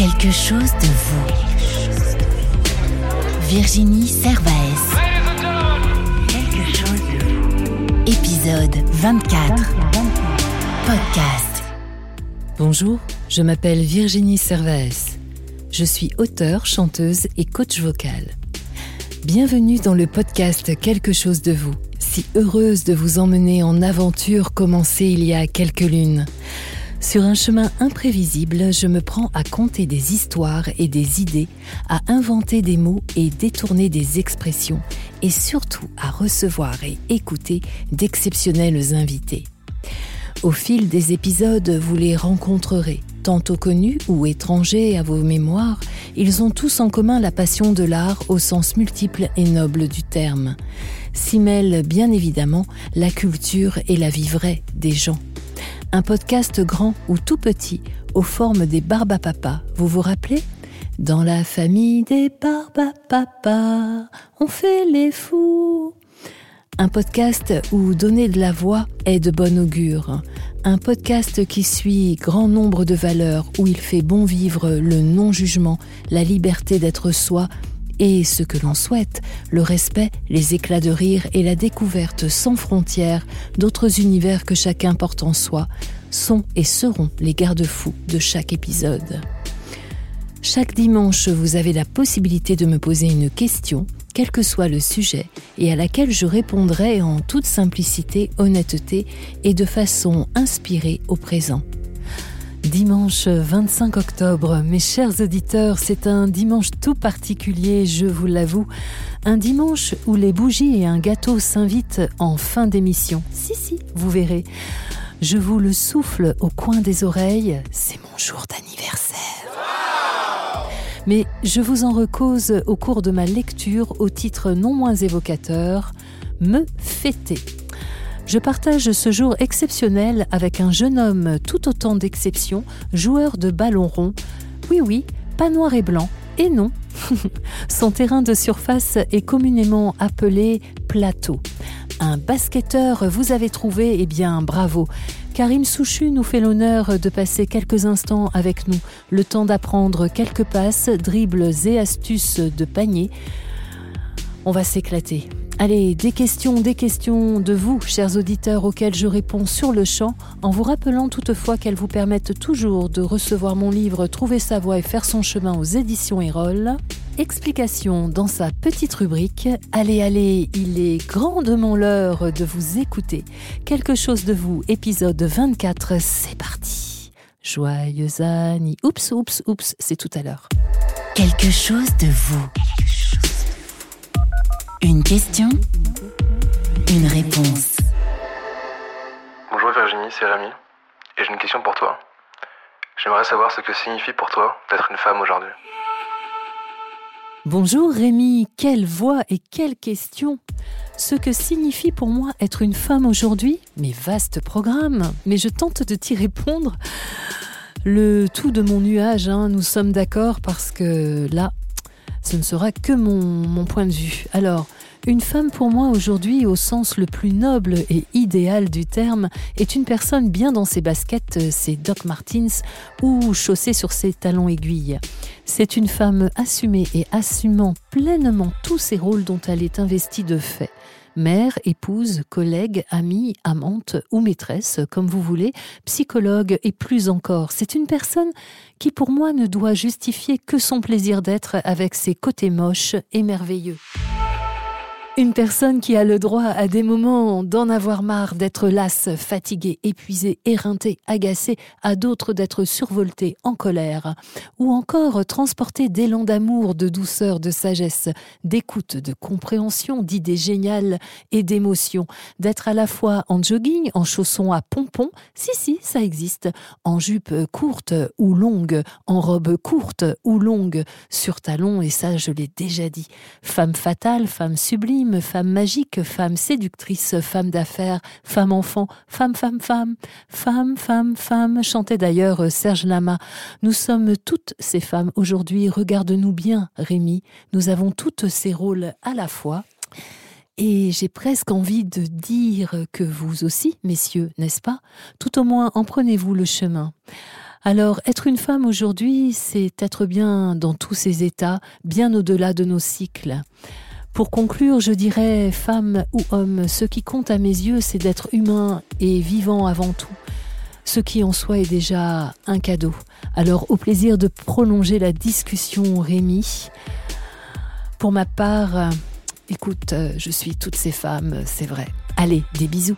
Quelque chose de vous. Virginie Servaes. Quelque. Épisode 24. Podcast. Bonjour, je m'appelle Virginie Servaes. Je suis auteure, chanteuse et coach vocal. Bienvenue dans le podcast Quelque chose de vous. Si heureuse de vous emmener en aventure commencée il y a quelques lunes. Sur un chemin imprévisible, je me prends à compter des histoires et des idées, à inventer des mots et détourner des expressions, et surtout à recevoir et écouter d'exceptionnels invités. Au fil des épisodes, vous les rencontrerez, tantôt connus ou étrangers à vos mémoires, ils ont tous en commun la passion de l'art au sens multiple et noble du terme. S'y mêlent bien évidemment la culture et la vie vraie des gens un podcast grand ou tout petit, aux formes des Barbapapas. Vous vous rappelez? Dans la famille des Barbapapas, on fait les fous. Un podcast où donner de la voix est de bon augure. Un podcast qui suit grand nombre de valeurs, où il fait bon vivre le non-jugement, la liberté d'être soi et ce que l'on souhaite, le respect, les éclats de rire et la découverte sans frontières d'autres univers que chacun porte en soi, sont et seront les garde-fous de chaque épisode. Chaque dimanche, vous avez la possibilité de me poser une question, quel que soit le sujet, et à laquelle je répondrai en toute simplicité, honnêteté et de façon inspirée au présent. Dimanche 25 octobre, mes chers auditeurs, c'est un dimanche tout particulier, je vous l'avoue. Un dimanche où les bougies et un gâteau s'invitent en fin d'émission. Si, si, vous verrez. Je vous le souffle au coin des oreilles, c'est mon jour d'anniversaire. Mais je vous en recose au cours de ma lecture au titre non moins évocateur, Me fêter. Je partage ce jour exceptionnel avec un jeune homme tout autant d'exception, joueur de ballon rond. Oui, oui, pas noir et blanc. Et non, son terrain de surface est communément appelé plateau. Un basketteur vous avez trouvé, eh bien bravo. Karim Souchu nous fait l'honneur de passer quelques instants avec nous, le temps d'apprendre quelques passes, dribbles et astuces de panier. On va s'éclater. Allez, des questions, des questions de vous, chers auditeurs, auxquelles je réponds sur le champ, en vous rappelant toutefois qu'elles vous permettent toujours de recevoir mon livre Trouver sa voie et faire son chemin aux éditions Erol. Explication dans sa petite rubrique. Allez, allez, il est grandement l'heure de vous écouter. Quelque chose de vous, épisode 24, c'est parti. Joyeux Annie. Oups, oups, oups, c'est tout à l'heure. Quelque chose de vous. Une question, une réponse. Bonjour Virginie, c'est Rémi, et j'ai une question pour toi. J'aimerais savoir ce que signifie pour toi d'être une femme aujourd'hui. Bonjour Rémi, quelle voix et quelle question Ce que signifie pour moi être une femme aujourd'hui Mais vaste programme, mais je tente de t'y répondre. Le tout de mon nuage, hein, nous sommes d'accord parce que là, ce ne sera que mon, point de vue. Alors, une femme pour moi aujourd'hui, au sens le plus noble et idéal du terme, est une personne bien dans ses baskets, ses Doc Martens ou chaussée sur ses talons aiguilles. C'est une femme assumée et assumant pleinement tous ses rôles dont elle est investie de fait mère, épouse, collègue, amie, amante ou maîtresse, comme vous voulez, psychologue et plus encore. C'est une personne qui pour moi ne doit justifier que son plaisir d'être avec ses côtés moches et merveilleux. Une personne qui a le droit à des moments d'en avoir marre, d'être lasse, fatiguée, épuisée, éreintée, agacée, à d'autres d'être survoltée, en colère, ou encore transportée d'élan d'amour, de douceur, de sagesse, d'écoute, de compréhension, d'idées géniales et d'émotions, d'être à la fois en jogging, en chaussons à pompons, si si, ça existe, en jupe courte ou longue, en robe courte ou longue, sur talons, et ça je l'ai déjà dit, femme fatale, femme sublime, femme magique, femme séductrice, femme d'affaires, femme enfant, femme, femme, femme, femme, femme, femme, chantait d'ailleurs Serge Lama. Nous sommes toutes ces femmes aujourd'hui, regarde-nous bien, Rémi, nous avons toutes ces rôles à la fois. Et j'ai presque envie de dire que vous aussi, messieurs, n'est-ce pas? Tout au moins en prenez-vous le chemin. Alors, être une femme aujourd'hui, c'est être bien dans tous ses états, bien au-delà de nos cycles. Pour conclure, je dirais, femme ou homme, ce qui compte à mes yeux, c'est d'être humain et vivant avant tout. Ce qui en soi est déjà un cadeau. Alors, au plaisir de prolonger la discussion, Rémi. Pour ma part, écoute, je suis toutes ces femmes, c'est vrai. Allez, des bisous.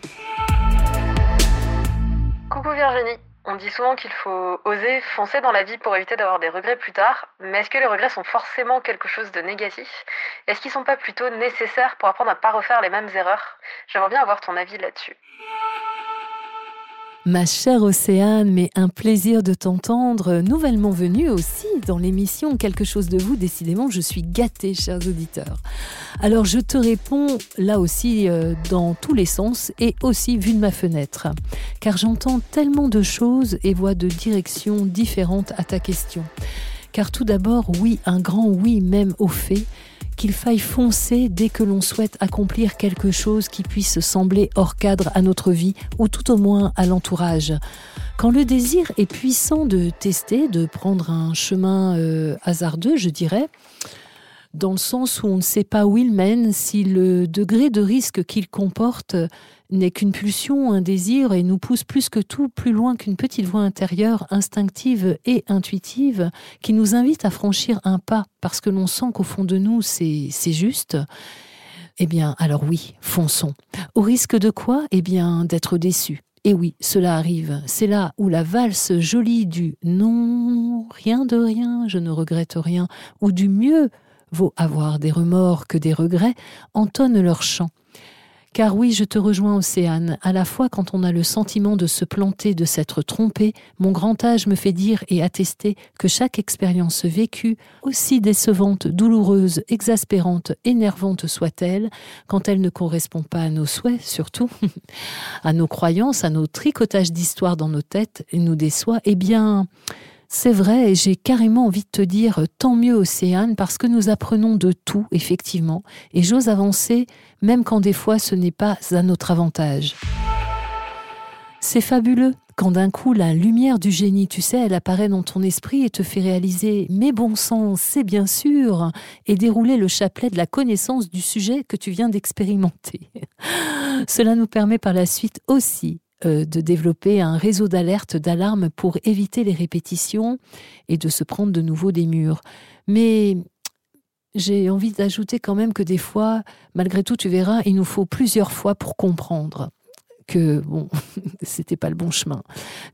Coucou Virginie. On dit souvent qu'il faut oser foncer dans la vie pour éviter d'avoir des regrets plus tard, mais est-ce que les regrets sont forcément quelque chose de négatif? Est-ce qu'ils sont pas plutôt nécessaires pour apprendre à pas refaire les mêmes erreurs? J'aimerais bien avoir ton avis là-dessus. Ma chère Océane, mais un plaisir de t'entendre, nouvellement venue aussi dans l'émission Quelque chose de vous. Décidément, je suis gâtée, chers auditeurs. Alors, je te réponds là aussi euh, dans tous les sens et aussi vu de ma fenêtre, car j'entends tellement de choses et vois de directions différentes à ta question. Car tout d'abord, oui, un grand oui même au fait qu'il faille foncer dès que l'on souhaite accomplir quelque chose qui puisse sembler hors cadre à notre vie ou tout au moins à l'entourage. Quand le désir est puissant de tester, de prendre un chemin euh, hasardeux, je dirais, dans le sens où on ne sait pas où il mène, si le degré de risque qu'il comporte n'est qu'une pulsion, un désir, et nous pousse plus que tout plus loin qu'une petite voix intérieure, instinctive et intuitive, qui nous invite à franchir un pas parce que l'on sent qu'au fond de nous c'est juste. Eh bien, alors oui, fonçons. Au risque de quoi? Eh bien, d'être déçu. Et oui, cela arrive. C'est là où la valse jolie du non, rien de rien, je ne regrette rien, ou du mieux vaut avoir des remords que des regrets, entonnent leur chant. Car oui, je te rejoins, Océane, à la fois quand on a le sentiment de se planter, de s'être trompé, mon grand âge me fait dire et attester que chaque expérience vécue, aussi décevante, douloureuse, exaspérante, énervante soit-elle, quand elle ne correspond pas à nos souhaits, surtout, à nos croyances, à nos tricotages d'histoire dans nos têtes, et nous déçoit, eh bien, c'est vrai, et j'ai carrément envie de te dire tant mieux Océane, parce que nous apprenons de tout, effectivement, et j'ose avancer, même quand des fois ce n'est pas à notre avantage. C'est fabuleux quand d'un coup la lumière du génie, tu sais, elle apparaît dans ton esprit et te fait réaliser mais bon sang, c'est bien sûr, et dérouler le chapelet de la connaissance du sujet que tu viens d'expérimenter. Cela nous permet par la suite aussi euh, de développer un réseau d'alerte, d'alarme pour éviter les répétitions et de se prendre de nouveau des murs. Mais j'ai envie d'ajouter quand même que des fois, malgré tout, tu verras, il nous faut plusieurs fois pour comprendre que bon, c'était pas le bon chemin.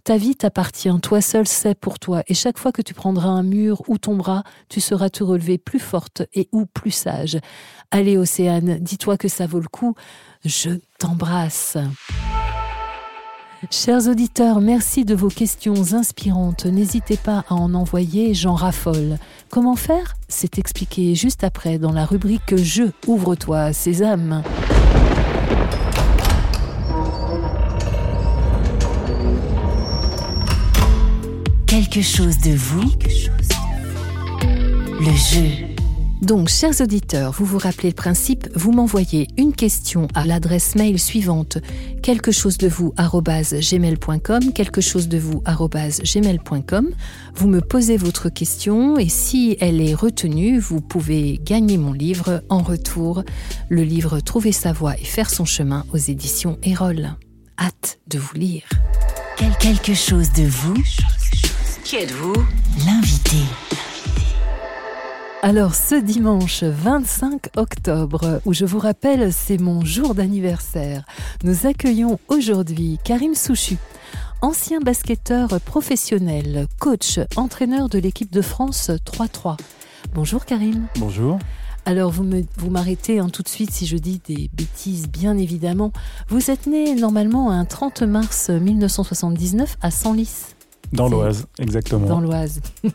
Ta vie t'appartient, toi seul sais pour toi, et chaque fois que tu prendras un mur ou tombera, tu seras te relever plus forte et ou plus sage. Allez, Océane, dis-toi que ça vaut le coup. Je t'embrasse. Chers auditeurs, merci de vos questions inspirantes. N'hésitez pas à en envoyer, j'en raffole. Comment faire? C'est expliqué juste après dans la rubrique Je ouvre-toi, Sésame. Quelque chose de vous? Le jeu. Donc, chers auditeurs, vous vous rappelez le principe, vous m'envoyez une question à l'adresse mail suivante quelque chose de vous gmail.com, quelque chose de vous gmail.com. Vous me posez votre question et si elle est retenue, vous pouvez gagner mon livre en retour, le livre Trouver sa voie et faire son chemin aux éditions Erol. Hâte de vous lire. quelque chose de vous. Qui êtes-vous? L'invité. Alors ce dimanche 25 octobre, où je vous rappelle c'est mon jour d'anniversaire, nous accueillons aujourd'hui Karim Souchu, ancien basketteur professionnel, coach, entraîneur de l'équipe de France 3-3. Bonjour Karim. Bonjour. Alors vous m'arrêtez hein, tout de suite si je dis des bêtises, bien évidemment. Vous êtes né normalement un 30 mars 1979 à Senlis. Dans l'Oise, exactement. Dans l'Oise.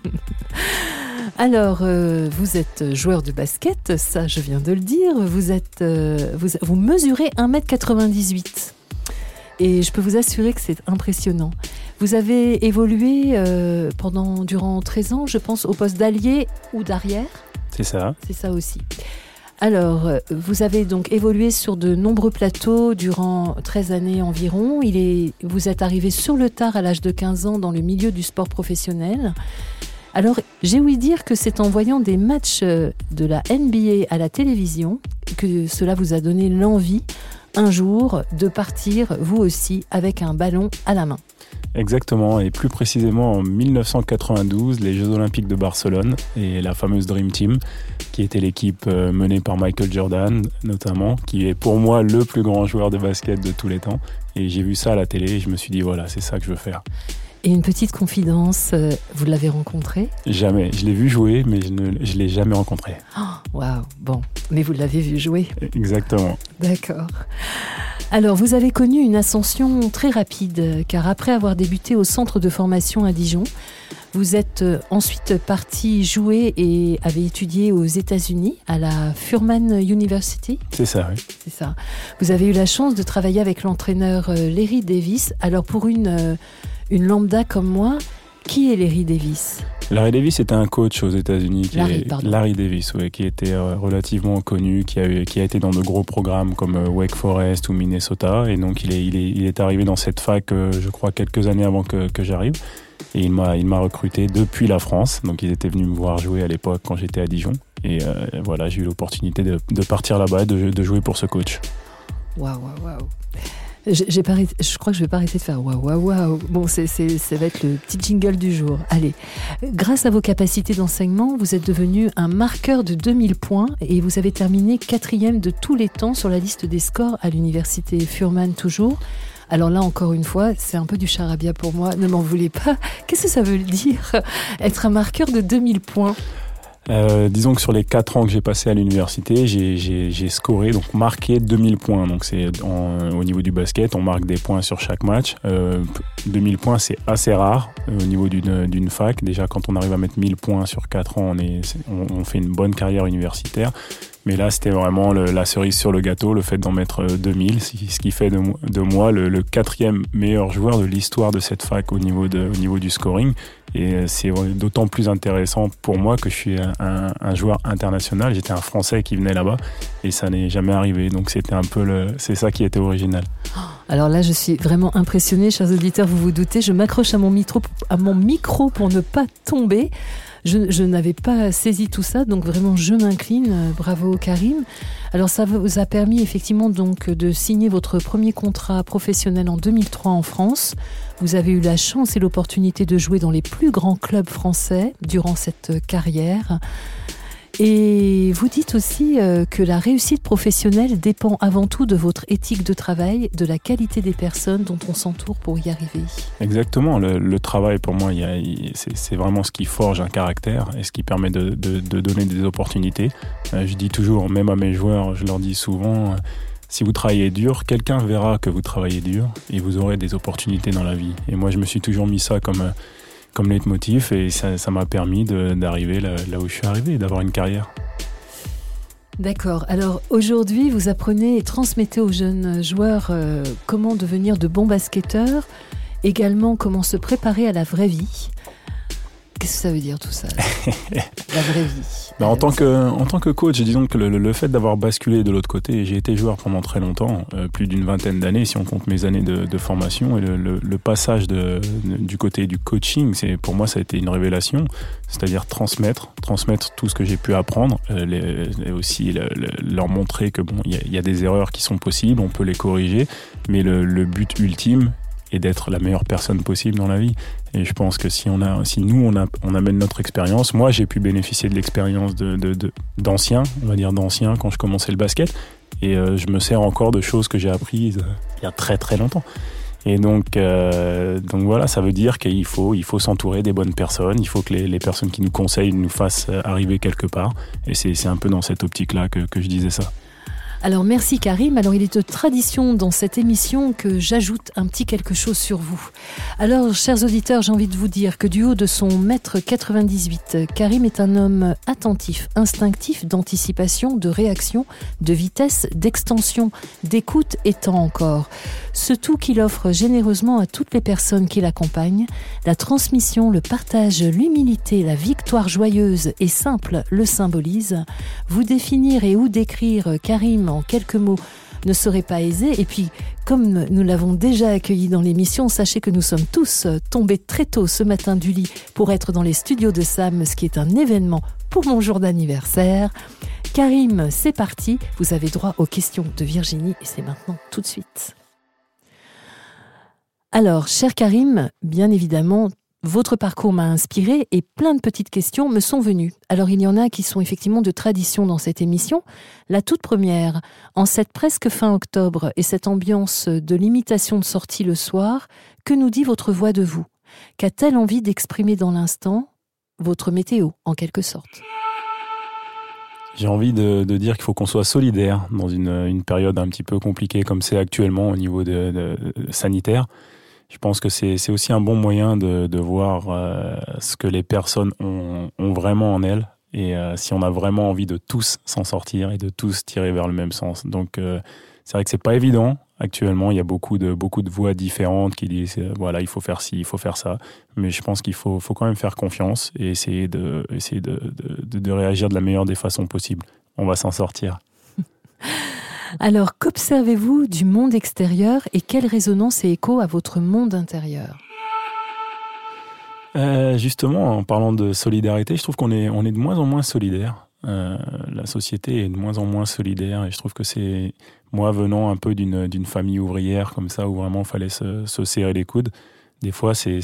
Alors, euh, vous êtes joueur de basket, ça je viens de le dire. Vous, êtes, euh, vous, vous, mesurez 1m98. Et je peux vous assurer que c'est impressionnant. Vous avez évolué euh, pendant, durant 13 ans, je pense, au poste d'allié ou d'arrière. C'est ça. C'est ça aussi. Alors, euh, vous avez donc évolué sur de nombreux plateaux durant 13 années environ. Il est, vous êtes arrivé sur le tard à l'âge de 15 ans dans le milieu du sport professionnel. Alors, j'ai ouï dire que c'est en voyant des matchs euh, de la NBA à la télévision que cela vous a donné l'envie un jour de partir, vous aussi, avec un ballon à la main. Exactement, et plus précisément en 1992, les Jeux Olympiques de Barcelone et la fameuse Dream Team, qui était l'équipe euh, menée par Michael Jordan notamment, qui est pour moi le plus grand joueur de basket de tous les temps. Et j'ai vu ça à la télé et je me suis dit voilà, c'est ça que je veux faire. Et une petite confidence, euh, vous l'avez rencontré? Jamais. Je l'ai vu jouer, mais je ne je l'ai jamais rencontré. Oh, Waouh, bon, mais vous l'avez vu jouer. Exactement. D'accord. Alors, vous avez connu une ascension très rapide, car après avoir débuté au centre de formation à Dijon, vous êtes euh, ensuite parti jouer et avez étudié aux États-Unis à la Furman University. C'est ça, oui. C'est ça. Vous avez eu la chance de travailler avec l'entraîneur euh, Larry Davis. Alors, pour une, une lambda comme moi, qui est Larry Davis Larry Davis était un coach aux États-Unis. qui Larry. Larry Davis, ouais, qui était euh, relativement connu, qui a, eu- qui a été dans de gros programmes comme euh, Wake Forest ou Minnesota. Et donc, il est, il est, il est arrivé dans cette fac, euh, je crois, quelques années avant que, que j'arrive. Et il m'a, il m'a recruté depuis la France. Donc, ils étaient venus me voir jouer à l'époque quand j'étais à Dijon. Et euh, voilà, j'ai eu l'opportunité de, de partir là-bas et de, de jouer pour ce coach. Waouh, waouh, waouh. J'ai pas je crois que je vais pas arrêter de faire waouh, waouh, waouh. Bon, c'est- ça va être le petit jingle du jour. Allez, grâce à vos capacités d'enseignement, vous êtes devenu un marqueur de 2000 points et vous avez terminé quatrième de tous les temps sur la liste des scores à l'université Furman toujours. Alors là, encore une fois, c'est un peu du charabia pour moi. Ne m'en voulez pas. Qu'est-ce que ça veut dire Être un marqueur de 2000 points? Euh, disons que sur les 4 ans que j'ai passé à l'université, j'ai- scoré, donc marqué 2000 points. Donc c'est en- au niveau du basket, on marque des points sur chaque match. Euh, 2000 points, c'est assez rare euh, au niveau d'une fac. Déjà, quand on arrive à mettre 1000 points sur 4 ans, on, est, on, fait une bonne carrière universitaire. Mais là, c'était vraiment la cerise sur le gâteau, le fait d'en mettre euh, 2000, ce qui- ce qui fait de, de moi le, le quatrième meilleur joueur de l'histoire de cette fac au niveau, de, au niveau du scoring. Et euh, c'est d'autant plus intéressant pour moi que je suis un, joueur international. J'étais un Français qui venait là-bas et ça n'est jamais arrivé. Donc c'était un peu le, c'est ça qui était original. Alors là, je suis vraiment impressionnée, chers auditeurs, vous vous doutez, je m'accroche à mon micro, à mon micro pour ne pas tomber. Je, n'avais pas saisi tout ça, donc vraiment je m'incline. Euh, Bravo Karim. Alors ça vous a permis effectivement donc de signer votre premier contrat professionnel en 2003 en France. Vous avez eu la chance et l'opportunité de jouer dans les plus grands clubs français durant cette carrière. Et vous dites aussi euh, que la réussite professionnelle dépend avant tout de votre éthique de travail, de la qualité des personnes dont on s'entoure pour y arriver. Exactement. Le, travail pour moi, c'est vraiment ce qui forge un caractère et ce qui permet de, donner des opportunités. Euh, je dis toujours, même à mes joueurs, je leur dis souvent. euh, Si vous travaillez dur, quelqu'un verra que vous travaillez dur et vous aurez des opportunités dans la vie. Et moi, je me suis toujours mis ça comme, comme leitmotiv et ça m'a permis d'arriver là, là où je suis arrivé, d'avoir une carrière. D'accord. Alors aujourd'hui, vous apprenez et transmettez aux jeunes joueurs euh, comment devenir de bons basketteurs, également comment se préparer à la vraie vie. Qu'est-ce que ça veut dire tout ça La vraie vie. Bah, en, Euh, tant que, en tant que coach, disons que le, le- fait d'avoir basculé de l'autre côté, j'ai été joueur pendant très longtemps, euh, plus d'une vingtaine d'années si on compte mes années de, formation, et le, passage du côté du coaching, c'est pour moi ça a été une révélation, c'est-à-dire transmettre, transmettre tout ce que j'ai pu apprendre, euh, et aussi le- le- leur montrer que bon, il y, a- des erreurs qui sont possibles, on peut les corriger, mais le but ultime est d'être la meilleure personne possible dans la vie. Et je pense que si on a, si nous on, a, on amène notre expérience, moi j'ai pu bénéficier de l'expérience de, d'anciens, on va dire d'anciens quand je commençais le basket, et euh, je me sers encore de choses que j'ai apprises euh, il y a très très longtemps. Et donc, euh, donc voilà, ça veut dire qu'il faut, il faut s'entourer des bonnes personnes, il faut que les, les personnes qui nous conseillent nous fassent arriver quelque part. Et c'est un peu dans cette optique-là que, que je disais ça. Alors merci Karim. Alors il est de tradition dans cette émission que j'ajoute un petit quelque chose sur vous. Alors chers auditeurs, j'ai envie de vous dire que du haut de son mètre 98, Karim est un homme attentif, instinctif, d'anticipation, de réaction, de vitesse, d'extension, d'écoute et tant encore. Ce tout qu'il offre généreusement à toutes les personnes qui l'accompagnent, la transmission, le partage, l'humilité, la victoire joyeuse et simple le symbolise. Vous définir et ou décrire Karim en quelques mots ne serait pas aisé. Et puis, comme nous l'avons déjà accueilli dans l'émission, sachez que nous sommes tous tombés très tôt ce matin du lit pour être dans les studios de Sam, ce qui est un événement pour mon jour d'anniversaire. Karim, c'est parti. Vous avez droit aux questions de Virginie et c'est maintenant tout de suite. Alors, cher Karim, bien évidemment, votre parcours m'a inspiré et plein de petites questions me sont venues. Alors il y en a qui sont effectivement de tradition dans cette émission. La toute première, en cette presque fin octobre et cette ambiance de l'imitation de sortie le soir, que nous dit votre voix de vous? Qu'a-t-elle envie d'exprimer dans l'instant? Votre météo, en quelque sorte. J'ai envie de, dire qu'il faut qu'on soit solidaire dans une, période un petit peu compliquée comme c'est actuellement au niveau de sanitaire je pense que c'est aussi un bon moyen de, de voir euh, ce que les personnes ont, ont, vraiment en elles et euh, si on a vraiment envie de tous s'en sortir et de tous tirer vers le même sens. Donc euh, c'est vrai que c'est pas évident actuellement. Il y a beaucoup de beaucoup de voix différentes qui disent voilà il faut faire ci, il faut faire ça. Mais je pense qu'il faut faut quand même faire confiance et essayer de essayer de, de, de réagir de la meilleure des façons possibles. On va s'en sortir. Alors, qu'observez-vous du monde extérieur et quelle résonance et écho à votre monde intérieur? Euh, Justement, en parlant de solidarité, je trouve qu'on est, on est de moins en moins solidaire. Euh, la société est de moins en moins solidaire et je trouve que c'est moi venant un peu d'une, famille ouvrière comme ça où vraiment fallait se, se, serrer les coudes. Des fois, c'est,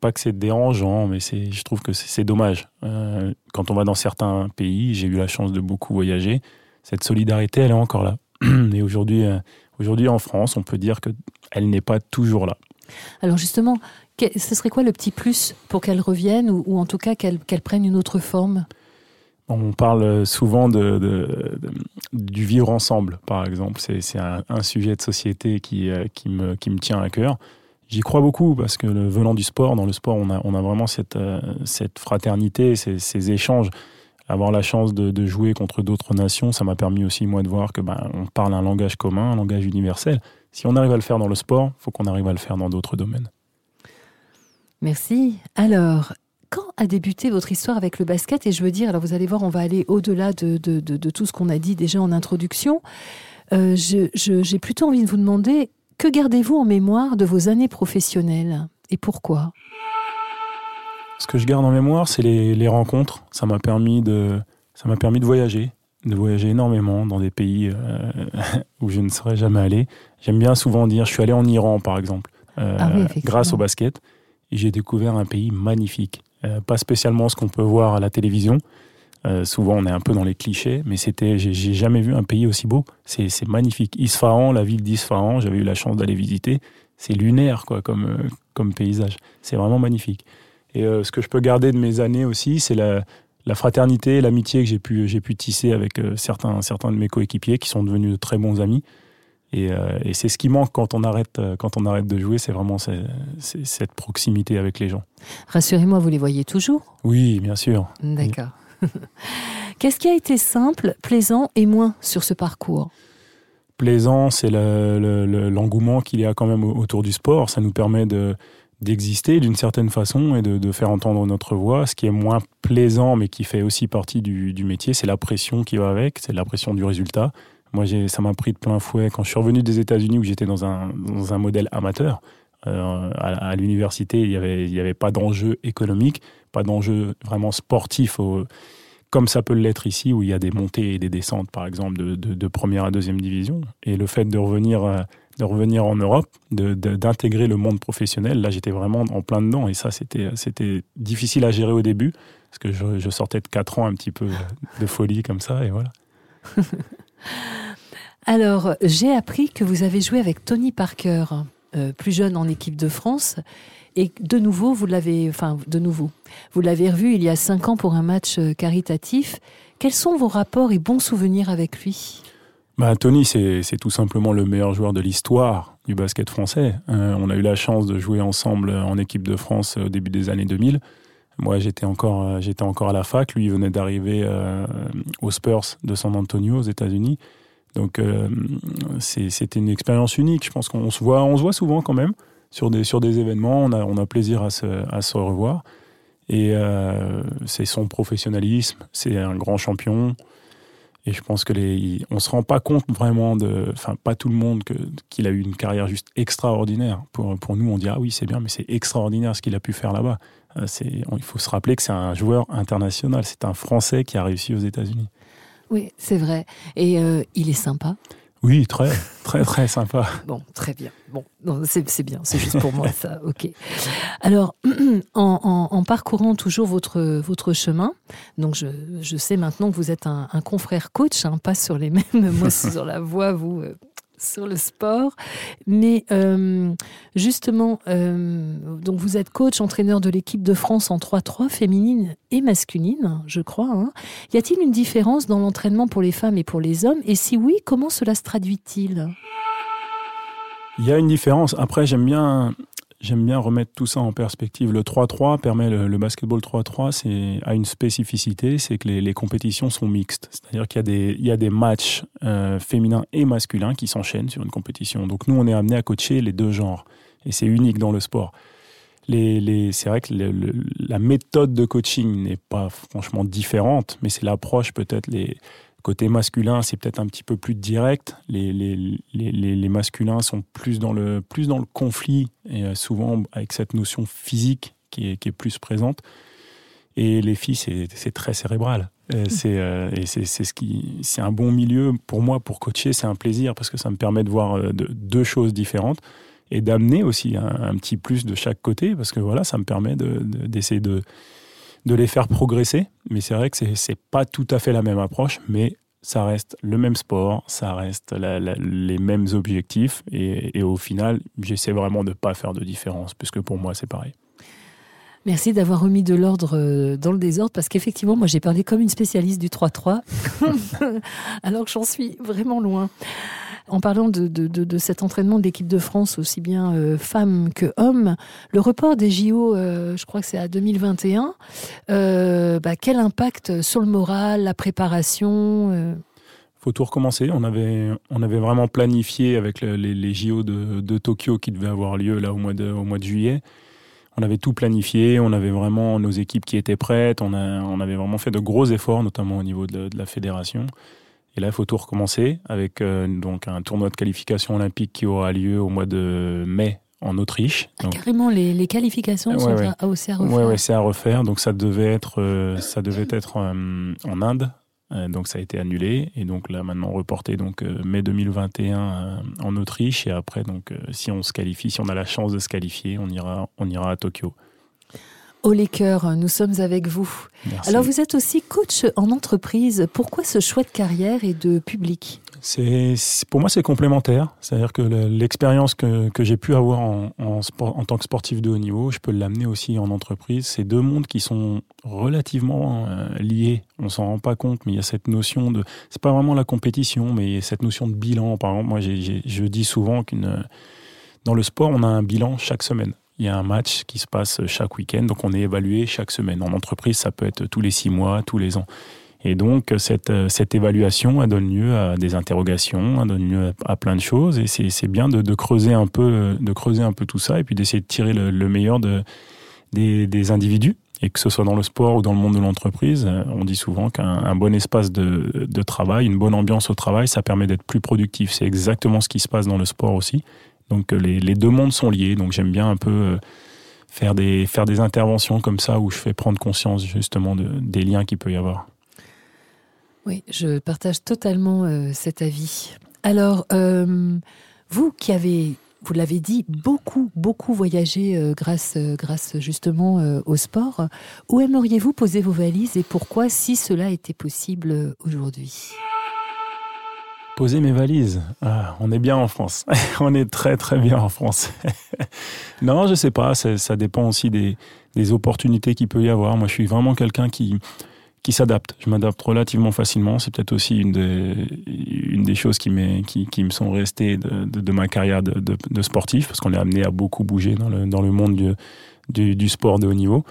pas que c'est dérangeant, mais je trouve que c'est, dommage. Euh, quand on va dans certains pays, j'ai eu la chance de beaucoup voyager. Cette solidarité, elle est encore là. Et aujourd'hui, euh, aujourd'hui en France, on peut dire qu'elle n'est pas toujours là. Alors justement, ce serait quoi le petit plus pour qu'elle revienne ou, en tout cas qu'elle prenne une autre forme? On parle souvent de, du vivre ensemble, par exemple. C'est un, sujet de société qui, euh, qui, me, qui me tient à cœur. J'y crois beaucoup parce que venant du sport, dans le sport, on a, on a vraiment cette, euh, cette fraternité, ces, ces échanges avoir la chance de, jouer contre d'autres nations, ça m'a permis aussi moi de voir que ben, on parle un langage commun, un langage universel. Si on arrive à le faire dans le sport, il faut qu'on arrive à le faire dans d'autres domaines. Merci. Alors, quand a débuté votre histoire avec le basket? Et je veux dire, alors vous allez voir, on va aller au-delà de, tout ce qu'on a dit déjà en introduction. Euh, j'ai plutôt envie de vous demander, que gardez-vous en mémoire de vos années professionnelles? Et pourquoi? Ce que je garde en mémoire, c'est les, rencontres. Ça m'a permis de, ça m'a permis de voyager, de voyager énormément dans des pays euh, où je ne serais jamais allé. J'aime bien souvent dire, je suis allé en Iran, par exemple, euh, ah grâce au basket, et j'ai découvert un pays magnifique. Euh, pas spécialement ce qu'on peut voir à la télévision. souvent, on est un peu dans les clichés, mais c'était, j'ai, jamais vu un pays aussi beau. C'est, magnifique. Isfahan, la ville d'Isfahan, j'avais eu la chance d'aller visiter. C'est lunaire, quoi, comme, comme paysage. C'est vraiment magnifique. Et euh, ce que je peux garder de mes années aussi, c'est la, la fraternité, l'amitié que j'ai pu, j'ai pu tisser avec euh, certains, certains de mes coéquipiers qui sont devenus de très bons amis. Et, euh, et c'est ce qui manque quand on arrête, quand on arrête de jouer, c'est vraiment cette proximité avec les gens. Rassurez-moi, vous les voyez toujours? Oui, bien sûr. D'accord. Qu'est-ce qui a été simple, plaisant et moins sur ce parcours? Plaisant, c'est l'engouement qu'il y a quand même autour du sport. Ça nous permet de, d'exister d'une certaine façon et de, faire entendre notre voix. Ce qui est moins plaisant, mais qui fait aussi partie du, métier, c'est la pression qui va avec, c'est la pression du résultat. Moi, ça m'a pris de plein fouet quand je suis revenu des États-Unis où j'étais dans un, dans un modèle amateur. Euh, à, l'université, il n'y avait, avait pas d'enjeu économique, pas d'enjeu vraiment sportif, comme ça peut l'être ici, où il y a des montées et des descentes, par exemple, de, de, première à deuxième division. Et le fait de revenir euh, de revenir en Europe, d'intégrer le monde professionnel. Là, j'étais vraiment en plein dedans et ça, c'était difficile à gérer au début parce que je, sortais de 4 ans un petit peu de folie comme ça et voilà. Alors, j'ai appris que vous avez joué avec Tony Parker, euh, plus jeune en équipe de France. Et de nouveau, vous l'avez, enfin, de nouveau, vous l'avez revu il y a cinq ans pour un match euh, caritatif. Quels sont vos rapports et bons souvenirs avec lui? Bah, Tony, c'est tout simplement le meilleur joueur de l'histoire du basket français. Euh, on a eu la chance de jouer ensemble en équipe de France au début des années 2000. Moi, j'étais encore, euh, j'étais encore à la fac. Lui, il venait d'arriver euh, aux Spurs de San Antonio, aux États-Unis. Donc, c'était une expérience unique. Je pense qu'on se voit, se voit souvent quand même sur des, événements. On a, plaisir à se revoir. Et c'est son professionnalisme. C'est un grand champion. Et je pense que les, on se rend pas compte vraiment de, enfin pas tout le monde que qu'il a eu une carrière juste extraordinaire. Pour pour nous, on dit ah oui c'est bien, mais c'est extraordinaire ce qu'il a pu faire là-bas. Euh, c'est, il faut se rappeler que c'est un joueur international. C'est un Français qui a réussi aux États-Unis. Oui, c'est vrai. Et euh, il est sympa. Oui, très, très, très sympa. Bon, très bien. Bon, c'est bien, c'est juste pour moi ça, ok. Alors, en, parcourant toujours votre, votre chemin, donc je, je sais maintenant que vous êtes un, confrère coach, hein, pas sur les mêmes, moi sur la voie, vous, euh, sur le sport. Mais euh, justement, euh, donc vous êtes coach, entraîneur de l'équipe de France en 3-3, féminine et masculine, je crois. Hein. Y a-t-il une différence dans l'entraînement pour les femmes et pour les hommes? Et si oui, comment cela se traduit-il? Il y a une différence. Après, j'aime bien J'aime bien remettre tout ça en perspective. Le 3-3 permet, le, basketball 3-3 c'est, a une spécificité, c'est que les, compétitions sont mixtes. C'est-à-dire qu'il y a des, matchs euh, féminins et masculins qui s'enchaînent sur une compétition. Donc nous, on est amené à coacher les deux genres. Et c'est unique dans le sport. Les, c'est vrai que la méthode de coaching n'est pas franchement différente, mais c'est l'approche peut-être les, Côté masculin, c'est peut-être un petit peu plus direct. Les, les, les, les, masculins sont plus dans le, plus dans le conflit et euh, souvent avec cette notion physique qui est, qui est plus présente. Et les filles, c'est très cérébral. Euh, c'est euh, et c'est ce qui c'est un bon milieu pour moi pour coacher. C'est un plaisir parce que ça me permet de voir de, deux choses différentes et d'amener aussi un, petit plus de chaque côté parce que voilà, ça me permet d'essayer de, de de les faire progresser. Mais c'est vrai que c'est pas tout à fait la même approche, mais ça reste le même sport, ça reste les mêmes objectifs. Et, au final, j'essaie vraiment de ne pas faire de différence, puisque pour moi, c'est pareil. Merci d'avoir remis de l'ordre euh, dans le désordre parce qu'effectivement, moi j'ai parlé comme une spécialiste du 3-3 alors que j'en suis vraiment loin. En parlant de, de, cet entraînement de l'équipe de France, aussi bien euh, femmes que hommes, le report des JO, euh, je crois que c'est à 2021, euh, bah, quel impact sur le moral, la préparation faut tout recommencer. On avait, on avait vraiment planifié avec les, les, JO de, de, Tokyo qui devaient avoir lieu là au mois de, au mois de juillet. On avait tout planifié, on avait vraiment nos équipes qui étaient prêtes, on, a, on avait vraiment fait de gros efforts, notamment au niveau de, de la fédération. Et là, il faut tout recommencer avec euh, donc un tournoi de qualification olympique qui aura lieu au mois de mai en Autriche. Ah, carrément, les, les qualifications sont À, aussi à refaire. Oui, c'est à refaire. Donc ça devait être, euh, ça devait être euh, en Inde. donc ça a été annulé et donc là maintenant reporté donc mai 2021 en Autriche et après donc si on se qualifie, si on a la chance de se qualifier, on ira, on ira à Tokyo. Au cœurs, nous sommes avec vous. Alors vous êtes aussi coach en entreprise. Pourquoi ce choix de carrière et de public? C'est, Pour moi, c'est complémentaire. C'est-à-dire que l'expérience que, que j'ai pu avoir en, en, sport, en, tant que sportif de haut niveau, je peux l'amener aussi en entreprise. C'est deux mondes qui sont relativement euh, liés. On s'en rend pas compte, mais il y a cette notion de... C'est pas vraiment la compétition, mais cette notion de bilan. Par exemple, moi, je dis souvent qu'une... Dans le sport, on a un bilan chaque semaine. Il y a un match qui se passe chaque week-end, donc on est évalué chaque semaine. En entreprise, ça peut être tous les six mois, tous les ans. Et donc, cette, évaluation, elle donne lieu à des interrogations, elle donne lieu à, plein de choses. Et c'est bien de, creuser un peu, de creuser un peu tout ça et puis d'essayer de tirer le, meilleur de, des, individus. Et que ce soit dans le sport ou dans le monde de l'entreprise, on dit souvent qu'un bon espace de, de travail, une bonne ambiance au travail, ça permet d'être plus productif. C'est exactement ce qui se passe dans le sport aussi. Donc euh, les, deux mondes sont liés. Donc j'aime bien un peu euh, faire des, interventions comme ça où je fais prendre conscience justement de, des liens qu'il peut y avoir. Oui, je partage totalement euh, cet avis. Alors, vous qui avez, vous l'avez dit, beaucoup, beaucoup voyagé grâce, grâce justement au sport, où aimeriez-vous poser vos valises et pourquoi, si cela était possible aujourd'hui? Poser mes valises. Ah, on est bien en France. on est très très bien en France. non, je sais pas. Ça, dépend aussi des, des opportunités qu'il peut y avoir. Moi, je suis vraiment quelqu'un qui qui s'adapte. Je m'adapte relativement facilement. C'est peut-être aussi une des, une des choses qui, qui, qui me sont restées de, de, ma carrière de, de, sportif, parce qu'on est amené à beaucoup bouger dans le, dans le monde du, du, du sport de haut niveau.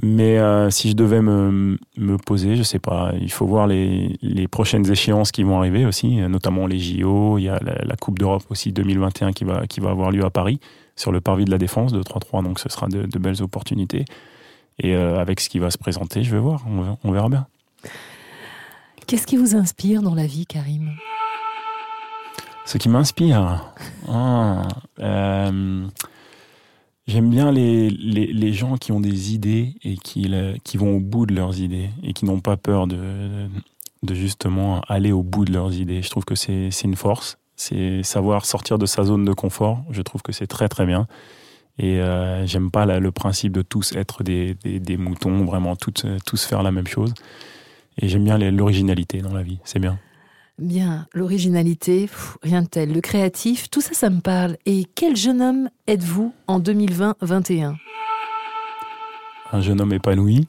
Mais euh, si je devais me, me, poser, je sais pas, il faut voir les, les, prochaines échéances qui vont arriver aussi, notamment les JO, il y a la, Coupe d'Europe aussi 2021 qui va, qui va avoir lieu à Paris, sur le parvis de la Défense de 3-3, donc ce sera de, de, belles opportunités. Et euh, avec ce qui va se présenter, je vais voir, on, verra bien. Qu'est-ce qui vous inspire dans la vie, Karim? Ce qui m'inspire? Ah, euh, J'aime bien les, les, les, gens qui ont des idées et qui, qui vont au bout de leurs idées et qui n'ont pas peur de, de justement aller au bout de leurs idées. Je trouve que c'est une force. C'est savoir sortir de sa zone de confort. Je trouve que c'est très très bien. Et euh, j'aime pas le principe de tous être des, des, moutons, vraiment tous, tous faire la même chose. Et j'aime bien l'originalité dans la vie. C'est bien. Bien, l'originalité, rien de tel. Le créatif, tout ça, ça me parle. Et quel jeune homme êtes-vous en 2020-21 Un? Jeune homme épanoui,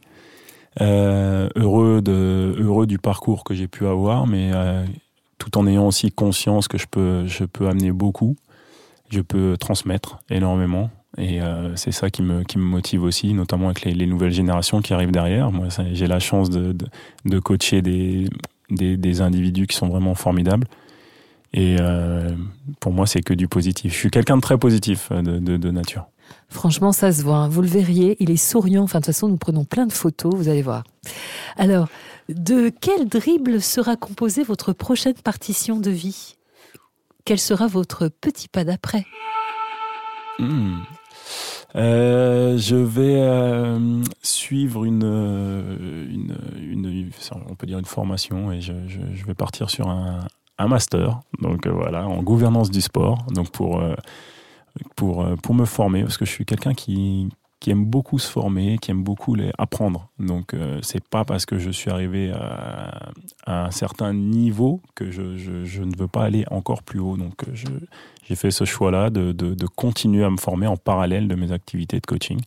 euh, heureux, de, heureux du parcours que j'ai pu avoir, mais euh, tout en ayant aussi conscience que je peux, je peux amener beaucoup, je peux transmettre énormément. Et euh, c'est ça qui me, qui me motive aussi, notamment avec les, les nouvelles générations qui arrivent derrière. Moi, j'ai la chance de, de, de coacher des, des, individus qui sont vraiment formidables. Et euh, pour moi, c'est que du positif. Je suis quelqu'un de très positif euh, de, nature. Franchement, ça se voit. Hein. Vous le verriez, il est souriant. Enfin, de toute façon, nous prenons plein de photos, vous allez voir. Alors, de quel dribble sera composée votre prochaine partition de vie? Quel sera votre petit pas d'après? Hmm. Euh, je vais euh, suivre une, euh, une, une, on peut dire une formation et je, je, je vais partir sur un, un master, donc voilà, en gouvernance du sport, donc pour pour pour me former parce que je suis quelqu'un qui qui aime beaucoup se former, qui aime beaucoup apprendre. Donc euh, c'est pas parce que je suis arrivé à, un certain niveau que je, ne veux pas aller encore plus haut. Donc euh, j'ai fait ce choix-là de, continuer à me former en parallèle de mes activités de coaching.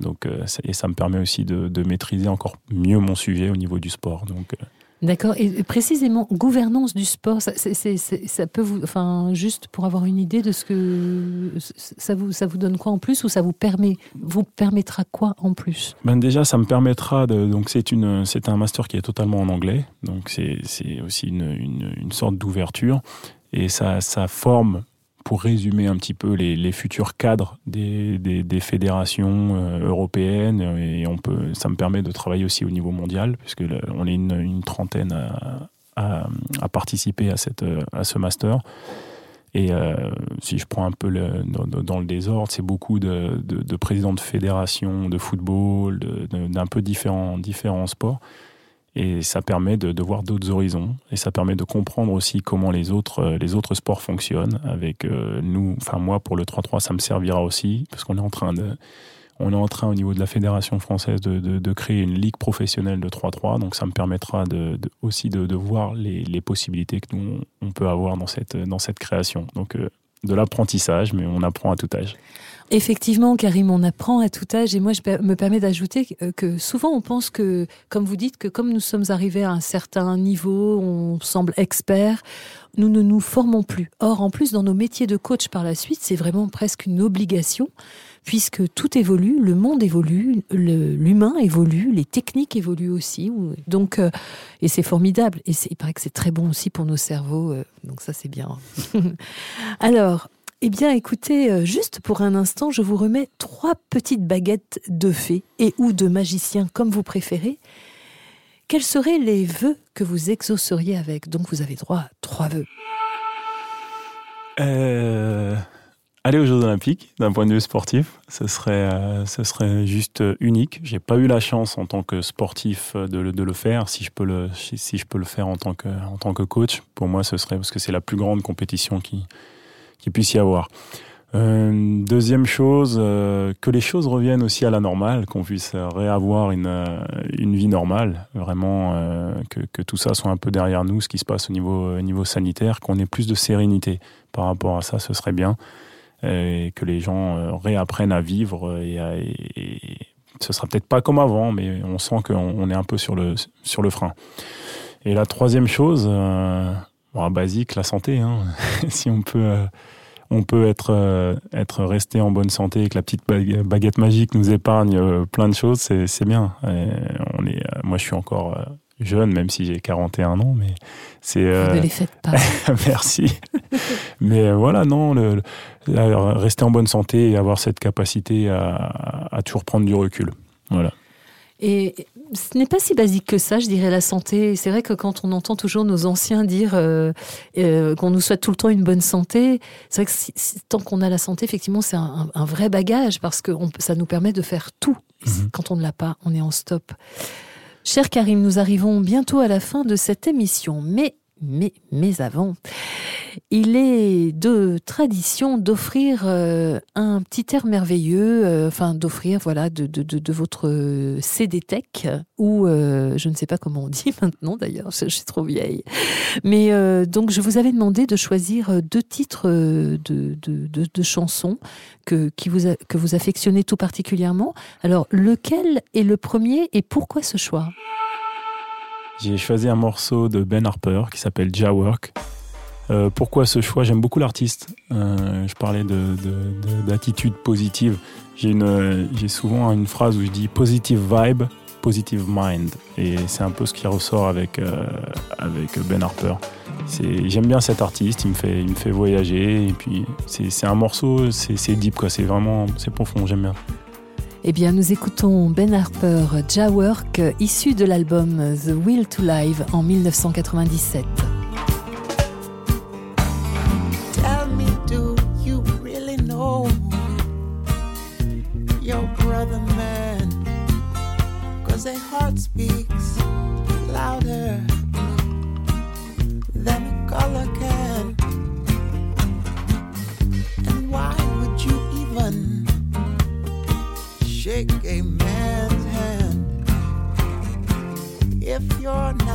Donc euh, et ça me permet aussi de, de, maîtriser encore mieux mon sujet au niveau du sport. Donc euh, D'accord. Et précisément, gouvernance du sport, ça, peut vous, enfin, juste pour avoir une idée de ce que ça vous, ça vous donne quoi en plus ou ça vous permet, vous permettra quoi en plus? Ben déjà, ça me permettra donc c'est une, c'est un master qui est totalement en anglais, donc c'est, aussi une, une, une sorte d'ouverture. Et ça, ça forme pour résumer un petit peu les, futurs cadres des, fédérations euh, européennes et on peut, ça me permet de travailler aussi au niveau mondial puisque on est une, trentaine à, participer à, cette, à ce master. Et euh, si je prends un peu dans, le désordre, c'est beaucoup de, présidents de fédérations de football, d'un peu différents, différents sports. Et ça permet de, voir d'autres horizons et ça permet de comprendre aussi comment les autres, euh, les autres sports fonctionnent. Avec euh, nous, enfin moi pour le 3-3, ça me servira aussi parce qu'on est en train de, on est en train au niveau de la fédération française de, de, de créer une ligue professionnelle de 3-3. Donc ça me permettra de, aussi de, voir les, les, possibilités que nous on peut avoir dans cette, dans cette création. Donc euh, de l'apprentissage, mais on apprend à tout âge. Effectivement, Karim, on apprend à tout âge et moi, je me permets d'ajouter que souvent on pense que, comme vous dites, que comme nous sommes arrivés à un certain niveau, on semble expert, nous ne nous formons plus. Or, en plus, dans nos métiers de coach par la suite, c'est vraiment presque une obligation puisque tout évolue, le monde évolue, l'humain évolue, les techniques évoluent aussi. Donc, euh, et c'est formidable. Et il paraît que c'est très bon aussi pour nos cerveaux. Euh, donc ça, c'est bien. Alors, eh bien, écoutez, euh, juste pour un instant, je vous remets trois petites baguettes de fées et ou de magiciens, comme vous préférez. Quels seraient les vœux que vous exauceriez avec? Donc, vous avez droit à trois vœux. Euh, aller aux Jeux Olympiques, d'un point de vue sportif, ce serait, euh, ce serait juste unique. J'ai pas eu la chance en tant que sportif de le, de le faire. Si je peux le, si je peux le faire en tant que, en tant que coach, pour moi, ce serait parce que c'est la plus grande compétition qui, qu'il puisse y avoir. Euh, deuxième chose, euh, que les choses reviennent aussi à la normale, qu'on puisse réavoir une, euh, une vie normale, vraiment euh, que, que, tout ça soit un peu derrière nous, ce qui se passe au niveau, niveau sanitaire, qu'on ait plus de sérénité par rapport à ça, ce serait bien, et que les gens réapprennent à vivre et, à, et ce sera peut-être pas comme avant, mais on sent qu'on est un peu sur le, sur le frein. Et la troisième chose, euh, basique, la santé. Hein. si on peut, euh, on peut être, euh, être resté en bonne santé et que la petite baguette magique nous épargne plein de choses, c'est bien. on est, moi, je suis encore jeune, même si j'ai 41 ans, mais c'est. ne les faites pas. Merci. mais voilà, non, le, rester en bonne santé et avoir cette capacité à, à toujours prendre du recul. Voilà. Et ce n'est pas si basique que ça, je dirais, la santé. C'est vrai que quand on entend toujours nos anciens dire euh, euh, qu'on nous souhaite tout le temps une bonne santé, c'est vrai que tant qu'on a la santé, effectivement, c'est un, vrai bagage parce que ça nous permet de faire tout. Mhm. Quand on ne l'a pas, on est en stop. Cher Karim, nous arrivons bientôt à la fin de cette émission, mais mais, mais avant, il est de tradition d'offrir euh, un petit air merveilleux, euh, enfin d'offrir voilà de, de, de, votre CD Tech ou euh, je ne sais pas comment on dit maintenant d'ailleurs, je, suis trop vieille. Mais donc je vous avais demandé de choisir deux titres de, de, chansons que, qui vous que vous affectionnez tout particulièrement. Alors lequel est le premier et pourquoi ce choix? J'ai choisi un morceau de Ben Harper qui s'appelle Ja Work. Euh, pourquoi ce choix? J'aime beaucoup l'artiste. Euh, je parlais d'attitude de, positive. J'ai souvent une phrase où je dis positive vibe, positive mind. Et c'est un peu ce qui ressort avec, euh, avec Ben Harper. J'aime bien cet artiste, il me fait, il me fait voyager. Et puis c'est un morceau, c'est deep, c'est vraiment c'est profond, j'aime bien. Eh bien, nous écoutons Ben Harper, Jawork, issu de l'album The Will to Live en 1997. Tell me, do you really know your brother man? Cause their heart speaks louder than a color can. Shake a man's hand. If you're not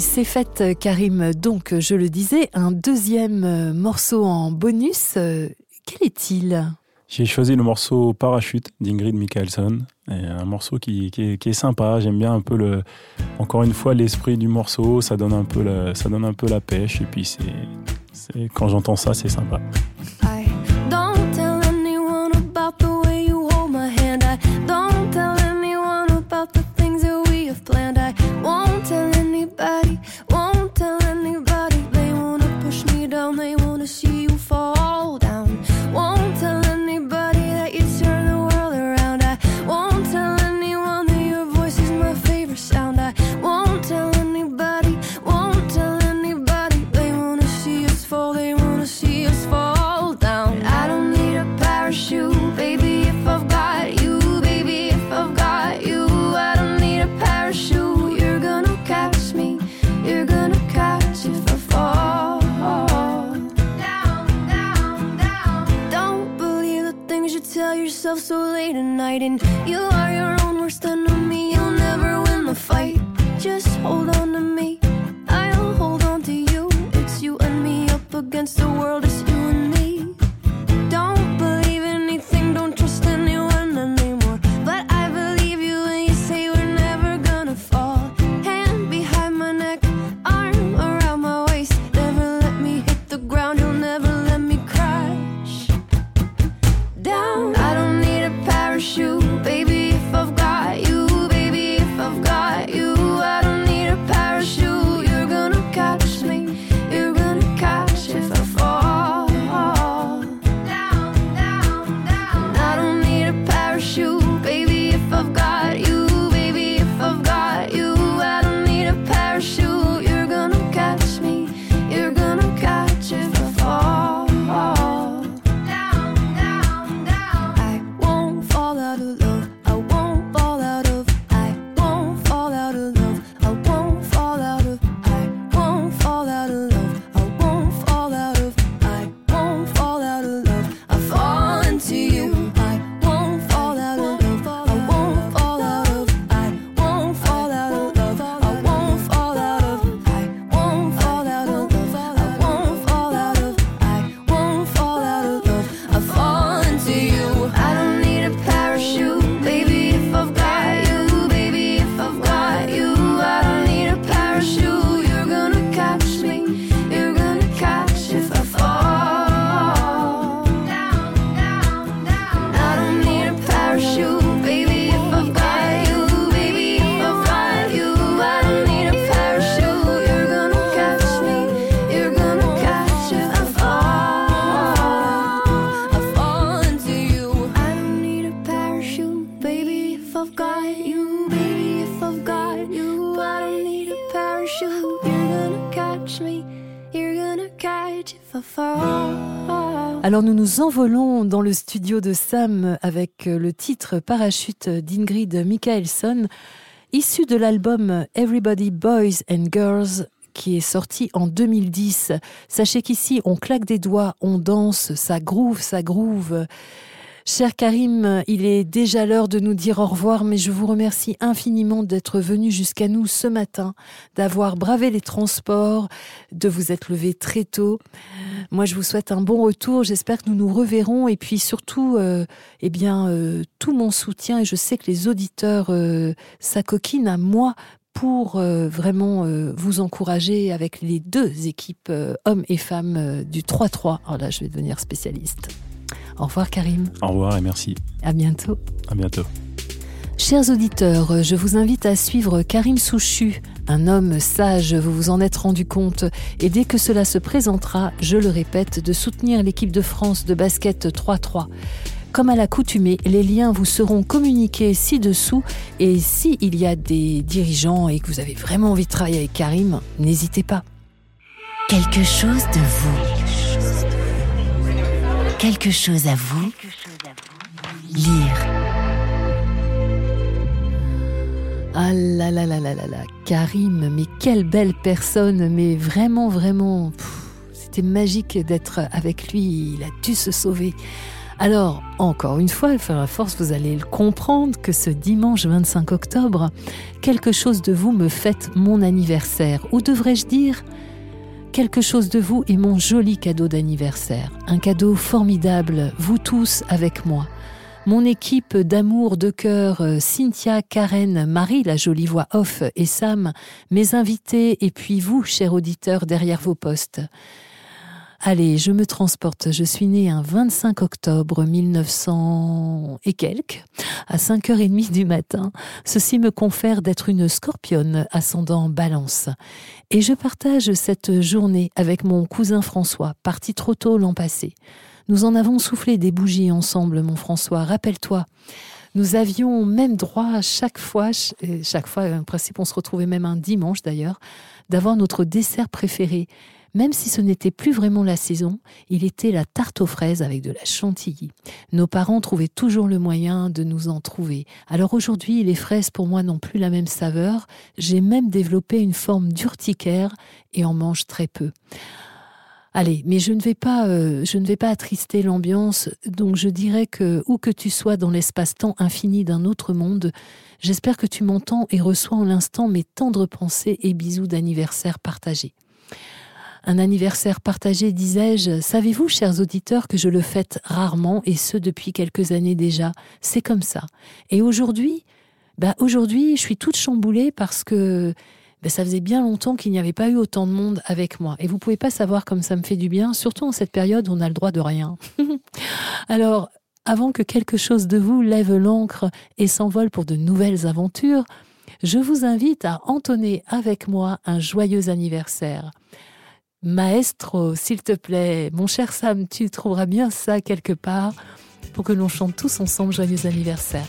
C'est fait, Karim. Donc, je le disais, un deuxième morceau en bonus. Quel est-il? J'ai choisi le morceau Parachute d'Ingrid Michaelson. un morceau qui, est, sympa. J'aime bien un peu encore une fois, l'esprit du morceau. Ça donne un peu la, ça donne un peu la pêche. Et puis, c'est, quand j'entends ça, c'est sympa. Alors nous nous envolons dans le studio de Sam avec le titre Parachute d'Ingrid Michaelson, issu de l'album Everybody Boys and Girls qui est sorti en 2010. Sachez qu'ici, on claque des doigts, on danse, ça groove, ça groove. Cher Karim, il est déjà l'heure de nous dire au revoir, mais je vous remercie infiniment d'être venu jusqu'à nous ce matin, d'avoir bravé les transports, de vous être levé très tôt. Moi, je vous souhaite un bon retour. J'espère que nous nous reverrons et puis surtout, euh, eh bien, euh, tout mon soutien et je sais que les auditeurs euh, s'acoquinent à moi pour euh, vraiment vous encourager avec les deux équipes hommes et femmes du 3-3. Alors là, je vais devenir spécialiste. Au revoir Karim. Au revoir et merci. À bientôt. À bientôt. Chers auditeurs, je vous invite à suivre Karim Souchu, un homme sage, vous vous en êtes rendu compte, et dès que cela se présentera, je le répète, de soutenir l'équipe de France de basket 3-3. Comme à l'accoutumée, les liens vous seront communiqués ci-dessous et s'il y a des dirigeants et que vous avez vraiment envie de travailler avec Karim, n'hésitez pas. Quelque chose de vous quelque chose à vous lire. Ah là là là là là là, Karim, mais quelle belle personne, mais vraiment, vraiment, c'était magique d'être avec lui, il a dû se sauver. Alors, encore une fois, à force, vous allez le comprendre que ce dimanche 25 octobre, quelque chose de vous me fête mon anniversaire, ou devrais-je dire, quelque chose de vous est mon joli cadeau d'anniversaire. Un cadeau formidable, vous tous avec moi. Mon équipe d'amour de cœur, euh, Cynthia, Karen, Marie, la jolie voix off, et Sam, mes invités, et puis vous, chers auditeurs, derrière vos postes. Allez, je me transporte. Je suis née un 25 octobre 1900 et quelques, à 5h30 du matin. Ceci me confère d'être une scorpionne ascendant balance. Et je partage cette journée avec mon cousin François, parti trop tôt l'an passé. Nous en avons soufflé des bougies ensemble, mon François, rappelle-toi. Nous avions même droit chaque fois, chaque fois, en principe on se retrouvait même un dimanche d'ailleurs, d'avoir notre dessert préféré. Même si ce n'était plus vraiment la saison, il était la tarte aux fraises avec de la chantilly. Nos parents trouvaient toujours le moyen de nous en trouver. Alors aujourd'hui, les fraises pour moi n'ont plus la même saveur. J'ai même développé une forme d'urticaire et en mange très peu. Allez, mais je ne vais pas, euh, je ne vais pas attrister l'ambiance. Donc je dirais que où que tu sois dans l'espace-temps infini d'un autre monde, j'espère que tu m'entends et reçois en l'instant mes tendres pensées et bisous d'anniversaire partagés un anniversaire partagé, disais-je. Savez-vous, chers auditeurs, que je le fête rarement, et ce depuis quelques années déjà? C'est comme ça. Et aujourd'hui, bah aujourd'hui, je suis toute chamboulée parce que bah, ça faisait bien longtemps qu'il n'y avait pas eu autant de monde avec moi. Et vous pouvez pas savoir comme ça me fait du bien, surtout en cette période où on a le droit de rien. Alors, avant que quelque chose de vous lève l'encre et s'envole pour de nouvelles aventures, je vous invite à entonner avec moi un joyeux anniversaire. Maestro, s'il te plaît, mon cher Sam, tu trouveras bien ça quelque part pour que l'on chante tous ensemble joyeux anniversaire.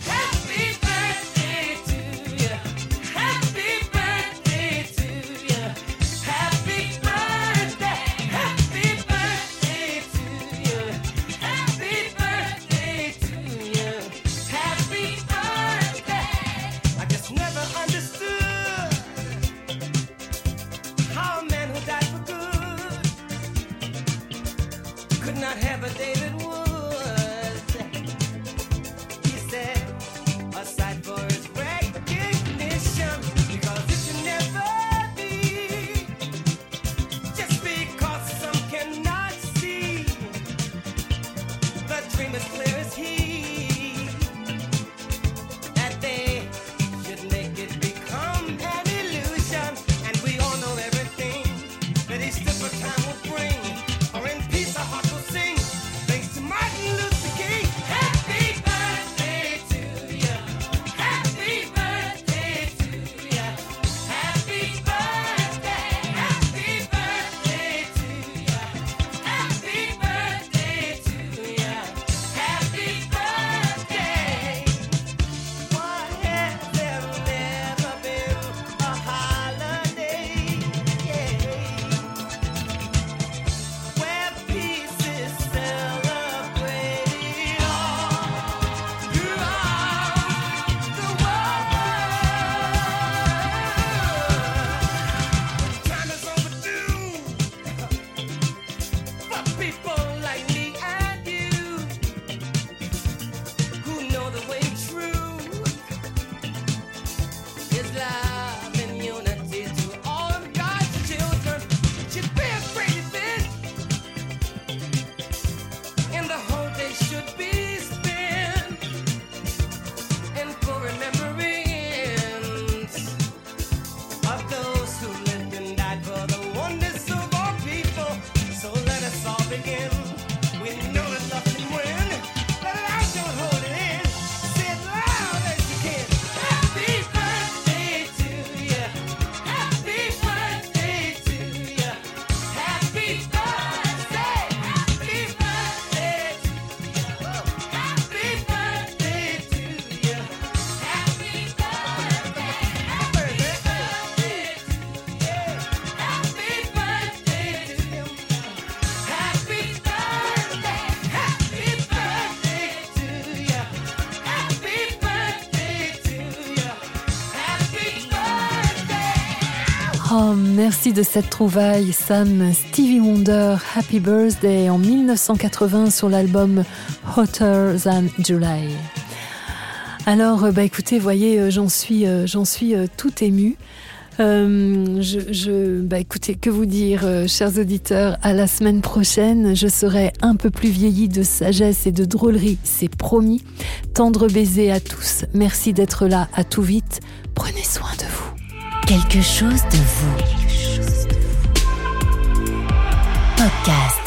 Merci de cette trouvaille, Sam. Stevie Wonder, Happy Birthday en 1980 sur l'album Hotter Than July. Alors, euh, bah écoutez, voyez, euh, j'en suis, euh, j'en suis tout émue. je, je, bah écoutez, que vous dire, chers auditeurs, à la semaine prochaine, je serai un peu plus vieillie de sagesse et de drôlerie, c'est promis. Tendre baiser à tous, merci d'être là, à tout vite, prenez soin de vous. Quelque chose de vous. Podcast.